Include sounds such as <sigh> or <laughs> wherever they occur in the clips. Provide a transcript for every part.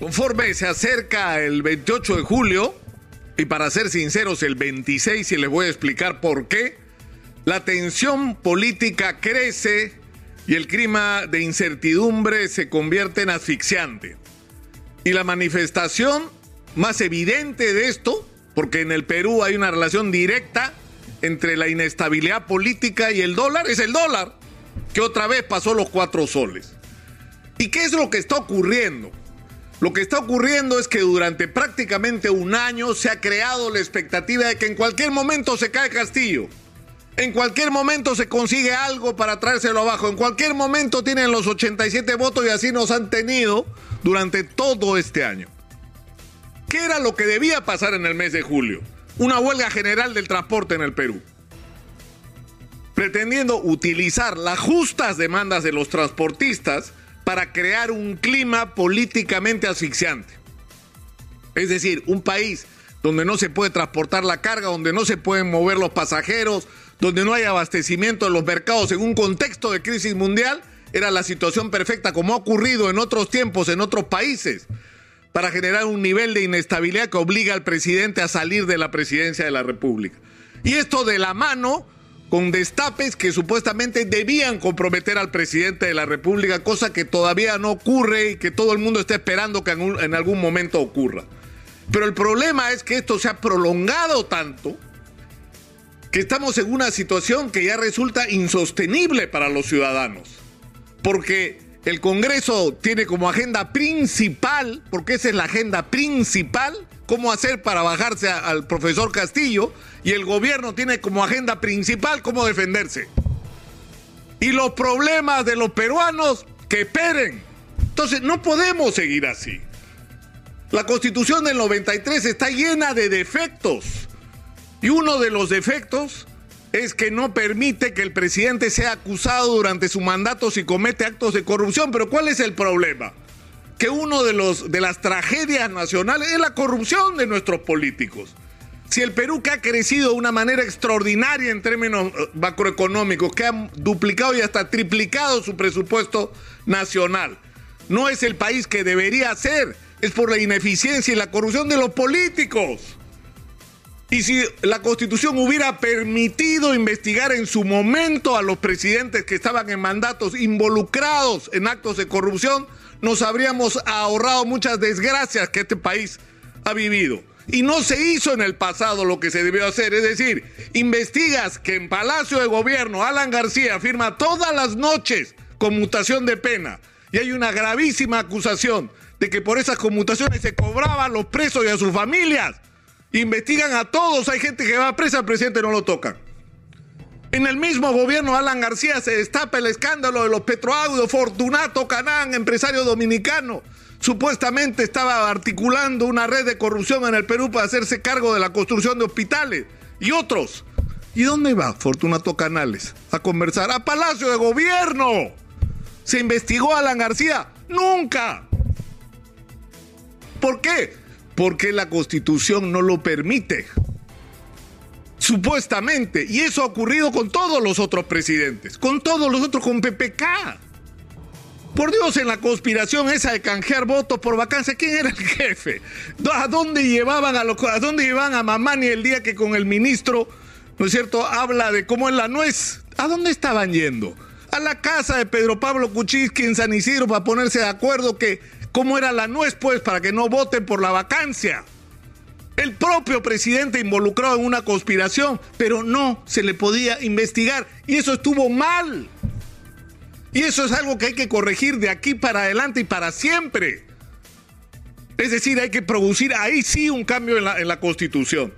Conforme se acerca el 28 de julio, y para ser sinceros, el 26, y les voy a explicar por qué, la tensión política crece y el clima de incertidumbre se convierte en asfixiante. Y la manifestación más evidente de esto, porque en el Perú hay una relación directa entre la inestabilidad política y el dólar, es el dólar, que otra vez pasó los cuatro soles. ¿Y qué es lo que está ocurriendo? Lo que está ocurriendo es que durante prácticamente un año se ha creado la expectativa de que en cualquier momento se cae Castillo. En cualquier momento se consigue algo para traérselo abajo. En cualquier momento tienen los 87 votos y así nos han tenido durante todo este año. ¿Qué era lo que debía pasar en el mes de julio? Una huelga general del transporte en el Perú. Pretendiendo utilizar las justas demandas de los transportistas para crear un clima políticamente asfixiante. Es decir, un país donde no se puede transportar la carga, donde no se pueden mover los pasajeros, donde no hay abastecimiento en los mercados en un contexto de crisis mundial, era la situación perfecta como ha ocurrido en otros tiempos en otros países para generar un nivel de inestabilidad que obliga al presidente a salir de la presidencia de la República. Y esto de la mano con destapes que supuestamente debían comprometer al presidente de la República, cosa que todavía no ocurre y que todo el mundo está esperando que en algún momento ocurra. Pero el problema es que esto se ha prolongado tanto que estamos en una situación que ya resulta insostenible para los ciudadanos. Porque el Congreso tiene como agenda principal, porque esa es la agenda principal, cómo hacer para bajarse al profesor Castillo, y el gobierno tiene como agenda principal cómo defenderse. Y los problemas de los peruanos que esperen. Entonces no podemos seguir así. La constitución del 93 está llena de defectos. Y uno de los defectos es que no permite que el presidente sea acusado durante su mandato si comete actos de corrupción. Pero ¿cuál es el problema? Que uno de, los, de las tragedias nacionales es la corrupción de nuestros políticos. Si el Perú que ha crecido de una manera extraordinaria en términos eh, macroeconómicos, que ha duplicado y hasta triplicado su presupuesto nacional, no es el país que debería ser, es por la ineficiencia y la corrupción de los políticos. Y si la constitución hubiera permitido investigar en su momento a los presidentes que estaban en mandatos involucrados en actos de corrupción, nos habríamos ahorrado muchas desgracias que este país ha vivido. Y no se hizo en el pasado lo que se debió hacer. Es decir, investigas que en Palacio de Gobierno Alan García firma todas las noches conmutación de pena. Y hay una gravísima acusación de que por esas conmutaciones se cobraban los presos y a sus familias. Investigan a todos, hay gente que va presa, al presidente no lo tocan. En el mismo gobierno Alan García se destapa el escándalo de los petroaudios, Fortunato Canán, empresario dominicano. Supuestamente estaba articulando una red de corrupción en el Perú para hacerse cargo de la construcción de hospitales y otros. ¿Y dónde va Fortunato Canales? A conversar. A Palacio de Gobierno. ¿Se investigó a Alan García? Nunca. ¿Por qué? porque la constitución no lo permite. Supuestamente. Y eso ha ocurrido con todos los otros presidentes, con todos los otros, con PPK. Por Dios, en la conspiración esa de canjear votos por vacancia, ¿quién era el <laughs> jefe? ¿A dónde llevaban a, los, a dónde llevaban a Mamani el día que con el ministro, ¿no es cierto?, habla de cómo es la nuez. ¿A dónde estaban yendo? A la casa de Pedro Pablo Kuczynski en San Isidro para ponerse de acuerdo que ¿Cómo era la nuez, pues, para que no voten por la vacancia? El propio presidente involucrado en una conspiración, pero no se le podía investigar. Y eso estuvo mal. Y eso es algo que hay que corregir de aquí para adelante y para siempre. Es decir, hay que producir ahí sí un cambio en la, en la constitución.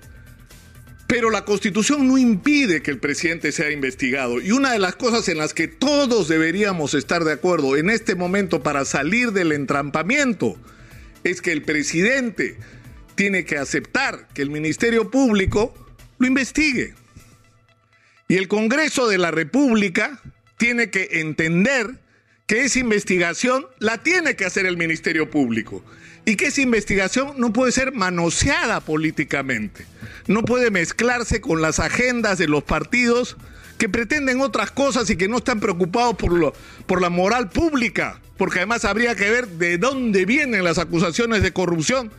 Pero la constitución no impide que el presidente sea investigado. Y una de las cosas en las que todos deberíamos estar de acuerdo en este momento para salir del entrampamiento es que el presidente tiene que aceptar que el Ministerio Público lo investigue. Y el Congreso de la República tiene que entender que esa investigación la tiene que hacer el Ministerio Público y que esa investigación no puede ser manoseada políticamente, no puede mezclarse con las agendas de los partidos que pretenden otras cosas y que no están preocupados por, lo, por la moral pública, porque además habría que ver de dónde vienen las acusaciones de corrupción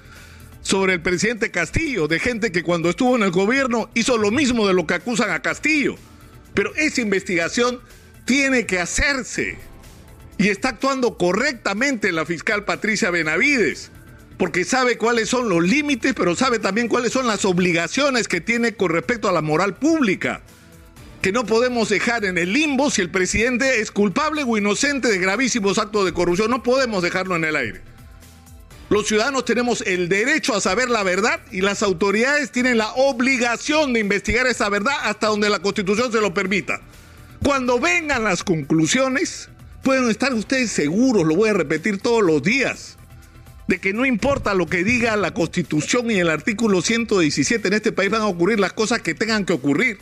sobre el presidente Castillo, de gente que cuando estuvo en el gobierno hizo lo mismo de lo que acusan a Castillo. Pero esa investigación tiene que hacerse y está actuando correctamente la fiscal Patricia Benavides, porque sabe cuáles son los límites, pero sabe también cuáles son las obligaciones que tiene con respecto a la moral pública que no podemos dejar en el limbo si el presidente es culpable o inocente de gravísimos actos de corrupción. No podemos dejarlo en el aire. Los ciudadanos tenemos el derecho a saber la verdad y las autoridades tienen la obligación de investigar esa verdad hasta donde la Constitución se lo permita. Cuando vengan las conclusiones, pueden estar ustedes seguros, lo voy a repetir todos los días, de que no importa lo que diga la Constitución y el artículo 117 en este país van a ocurrir las cosas que tengan que ocurrir.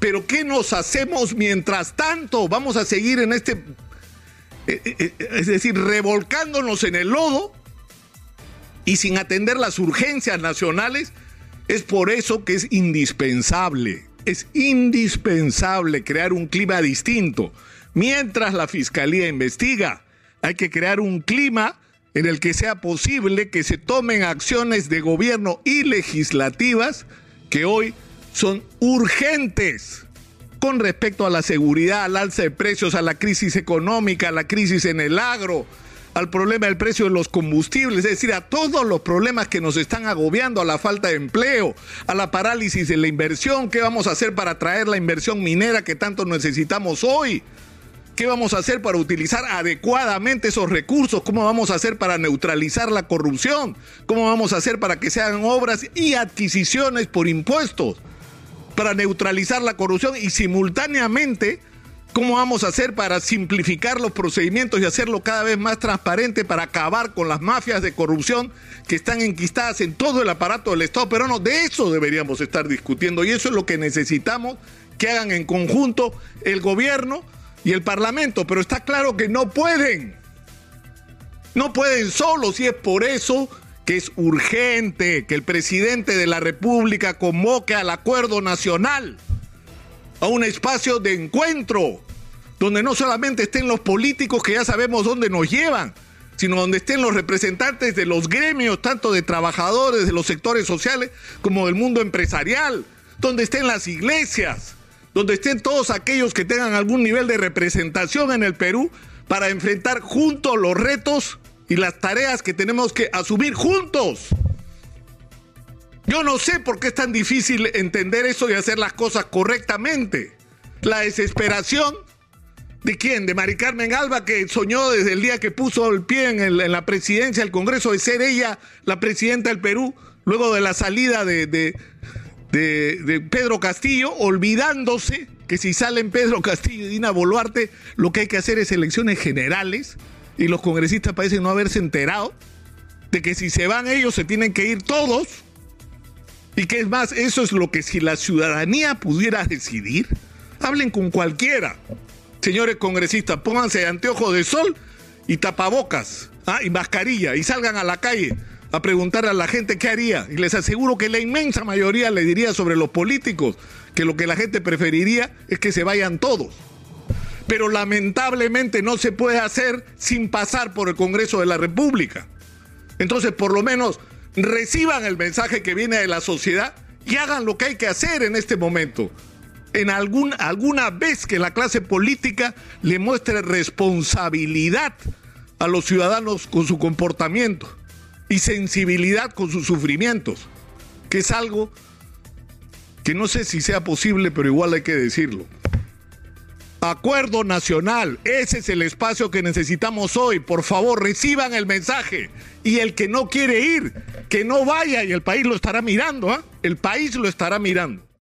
Pero ¿qué nos hacemos mientras tanto? Vamos a seguir en este, es decir, revolcándonos en el lodo y sin atender las urgencias nacionales. Es por eso que es indispensable, es indispensable crear un clima distinto. Mientras la Fiscalía investiga, hay que crear un clima en el que sea posible que se tomen acciones de gobierno y legislativas que hoy son urgentes con respecto a la seguridad, al alza de precios, a la crisis económica, a la crisis en el agro, al problema del precio de los combustibles, es decir, a todos los problemas que nos están agobiando, a la falta de empleo, a la parálisis de la inversión, qué vamos a hacer para traer la inversión minera que tanto necesitamos hoy. ¿Qué vamos a hacer para utilizar adecuadamente esos recursos? ¿Cómo vamos a hacer para neutralizar la corrupción? ¿Cómo vamos a hacer para que se hagan obras y adquisiciones por impuestos? Para neutralizar la corrupción y simultáneamente cómo vamos a hacer para simplificar los procedimientos y hacerlo cada vez más transparente para acabar con las mafias de corrupción que están enquistadas en todo el aparato del Estado peruano. De eso deberíamos estar discutiendo y eso es lo que necesitamos que hagan en conjunto el gobierno y el Parlamento. Pero está claro que no pueden. No pueden solos y es por eso que es urgente que el presidente de la República convoque al acuerdo nacional, a un espacio de encuentro, donde no solamente estén los políticos que ya sabemos dónde nos llevan, sino donde estén los representantes de los gremios, tanto de trabajadores, de los sectores sociales, como del mundo empresarial, donde estén las iglesias, donde estén todos aquellos que tengan algún nivel de representación en el Perú para enfrentar juntos los retos y las tareas que tenemos que asumir juntos. Yo no sé por qué es tan difícil entender eso y hacer las cosas correctamente. La desesperación de quién? De Mari Carmen Alba, que soñó desde el día que puso el pie en, la presidencia del Congreso de ser ella la presidenta del Perú, luego de la salida de, de, de Pedro Castillo, olvidándose que si salen Pedro Castillo y Dina Boluarte, lo que hay que hacer es elecciones generales y los congresistas parecen no haberse enterado de que si se van ellos se tienen que ir todos. Y que es más, eso es lo que si la ciudadanía pudiera decidir, hablen con cualquiera. Señores congresistas, pónganse anteojos de sol y tapabocas ¿ah? y mascarilla y salgan a la calle a preguntar a la gente qué haría. Y les aseguro que la inmensa mayoría le diría sobre los políticos que lo que la gente preferiría es que se vayan todos pero lamentablemente no se puede hacer sin pasar por el Congreso de la República. Entonces, por lo menos, reciban el mensaje que viene de la sociedad y hagan lo que hay que hacer en este momento. En algún, alguna vez que la clase política le muestre responsabilidad a los ciudadanos con su comportamiento y sensibilidad con sus sufrimientos, que es algo que no sé si sea posible, pero igual hay que decirlo. Acuerdo Nacional, ese es el espacio que necesitamos hoy. Por favor, reciban el mensaje. Y el que no quiere ir, que no vaya y el país lo estará mirando. ¿ah? El país lo estará mirando.